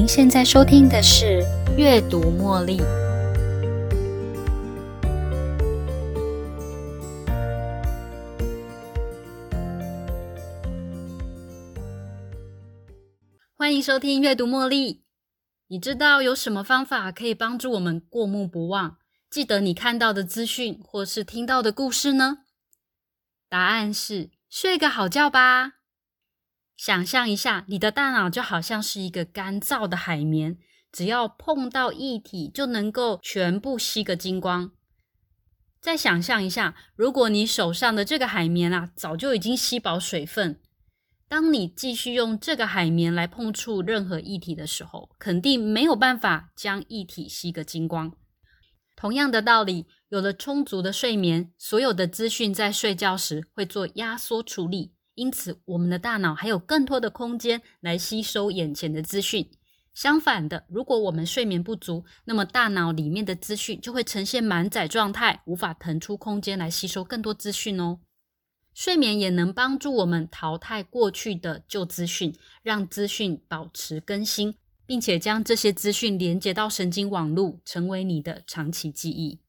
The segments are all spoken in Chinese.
您现在收听的是《阅读茉莉》。欢迎收听《阅读茉莉》。你知道有什么方法可以帮助我们过目不忘，记得你看到的资讯或是听到的故事呢？答案是睡个好觉吧。想象一下，你的大脑就好像是一个干燥的海绵，只要碰到液体就能够全部吸个精光。再想象一下，如果你手上的这个海绵啊，早就已经吸饱水分，当你继续用这个海绵来碰触任何液体的时候，肯定没有办法将液体吸个精光。同样的道理，有了充足的睡眠，所有的资讯在睡觉时会做压缩处理。因此，我们的大脑还有更多的空间来吸收眼前的资讯。相反的，如果我们睡眠不足，那么大脑里面的资讯就会呈现满载状态，无法腾出空间来吸收更多资讯哦。睡眠也能帮助我们淘汰过去的旧资讯，让资讯保持更新，并且将这些资讯连接到神经网络，成为你的长期记忆。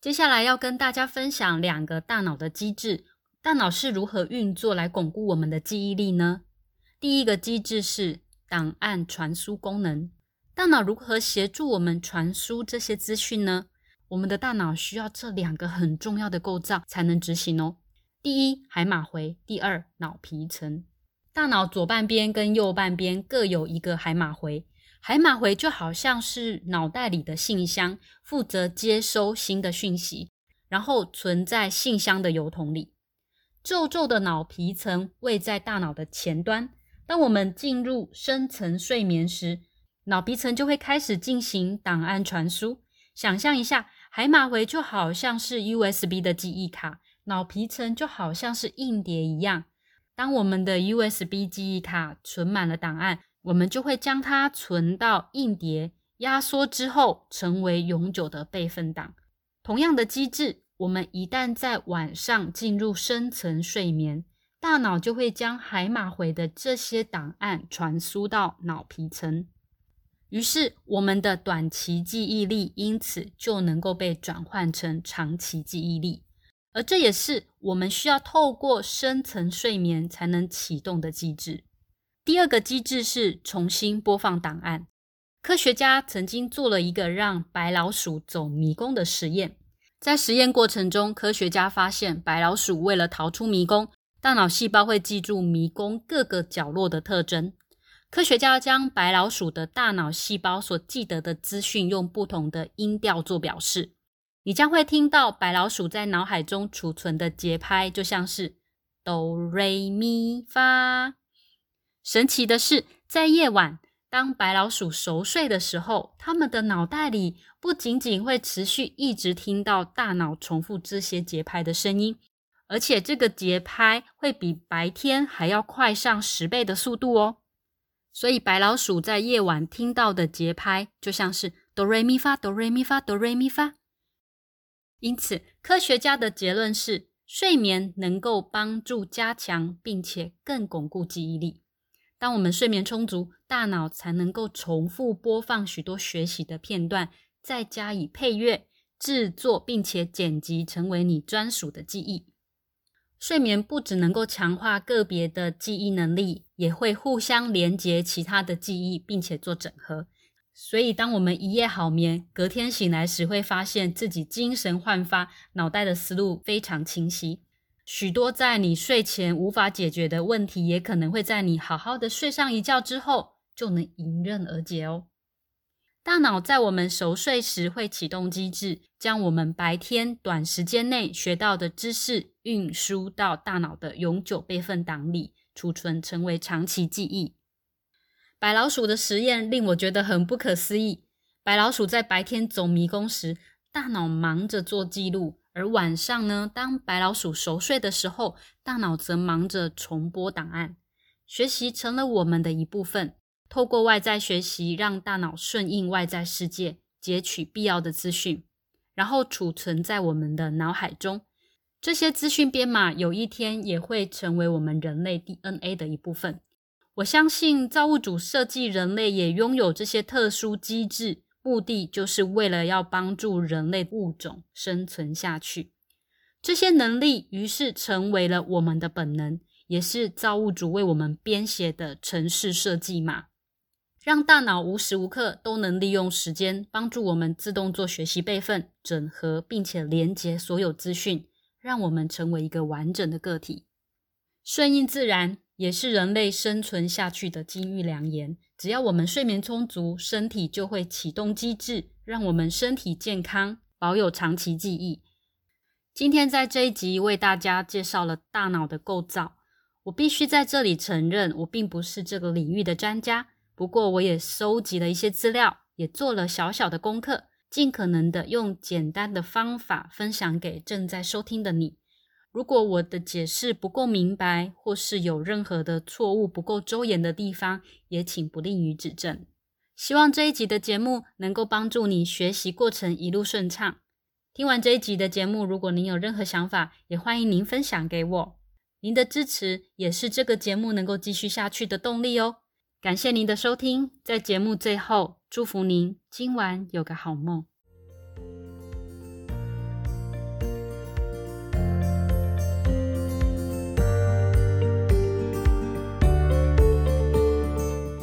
接下来要跟大家分享两个大脑的机制。大脑是如何运作来巩固我们的记忆力呢？第一个机制是档案传输功能。大脑如何协助我们传输这些资讯呢？我们的大脑需要这两个很重要的构造才能执行哦。第一，海马回；第二，脑皮层。大脑左半边跟右半边各有一个海马回，海马回就好像是脑袋里的信箱，负责接收新的讯息，然后存在信箱的邮筒里。皱皱的脑皮层位在大脑的前端。当我们进入深层睡眠时，脑皮层就会开始进行档案传输。想象一下，海马回就好像是 USB 的记忆卡，脑皮层就好像是硬碟一样。当我们的 USB 记忆卡存满了档案，我们就会将它存到硬碟，压缩之后成为永久的备份档。同样的机制。我们一旦在晚上进入深层睡眠，大脑就会将海马回的这些档案传输到脑皮层，于是我们的短期记忆力因此就能够被转换成长期记忆力，而这也是我们需要透过深层睡眠才能启动的机制。第二个机制是重新播放档案。科学家曾经做了一个让白老鼠走迷宫的实验。在实验过程中，科学家发现，白老鼠为了逃出迷宫，大脑细胞会记住迷宫各个角落的特征。科学家将白老鼠的大脑细胞所记得的资讯用不同的音调做表示。你将会听到白老鼠在脑海中储存的节拍，就像是哆、瑞、咪、发。神奇的是，在夜晚。当白老鼠熟睡的时候，他们的脑袋里不仅仅会持续一直听到大脑重复这些节拍的声音，而且这个节拍会比白天还要快上十倍的速度哦。所以白老鼠在夜晚听到的节拍就像是哆瑞咪发哆瑞咪发哆瑞咪发。因此，科学家的结论是，睡眠能够帮助加强并且更巩固记忆力。当我们睡眠充足，大脑才能够重复播放许多学习的片段，再加以配乐制作，并且剪辑成为你专属的记忆。睡眠不只能够强化个别的记忆能力，也会互相连接其他的记忆，并且做整合。所以，当我们一夜好眠，隔天醒来时，会发现自己精神焕发，脑袋的思路非常清晰。许多在你睡前无法解决的问题，也可能会在你好好的睡上一觉之后就能迎刃而解哦。大脑在我们熟睡时会启动机制，将我们白天短时间内学到的知识运输到大脑的永久备份档里，储存成为长期记忆。白老鼠的实验令我觉得很不可思议。白老鼠在白天走迷宫时，大脑忙着做记录。而晚上呢，当白老鼠熟睡的时候，大脑则忙着重播档案。学习成了我们的一部分。透过外在学习，让大脑顺应外在世界，截取必要的资讯，然后储存在我们的脑海中。这些资讯编码有一天也会成为我们人类 DNA 的一部分。我相信造物主设计人类也拥有这些特殊机制，目的就是为了要帮助人类物种生存下去。这些能力于是成为了我们的本能，也是造物主为我们编写的城市设计码，让大脑无时无刻都能利用时间，帮助我们自动做学习、备份、整合，并且连接所有资讯，让我们成为一个完整的个体。顺应自然。也是人类生存下去的金玉良言。只要我们睡眠充足，身体就会启动机制，让我们身体健康，保有长期记忆。今天在这一集为大家介绍了大脑的构造。我必须在这里承认，我并不是这个领域的专家。不过，我也收集了一些资料，也做了小小的功课，尽可能的用简单的方法分享给正在收听的你。如果我的解释不够明白，或是有任何的错误不够周延的地方，也请不吝于指正。希望这一集的节目能够帮助你学习过程一路顺畅。听完这一集的节目，如果您有任何想法，也欢迎您分享给我。您的支持也是这个节目能够继续下去的动力哦。感谢您的收听，在节目最后，祝福您今晚有个好梦。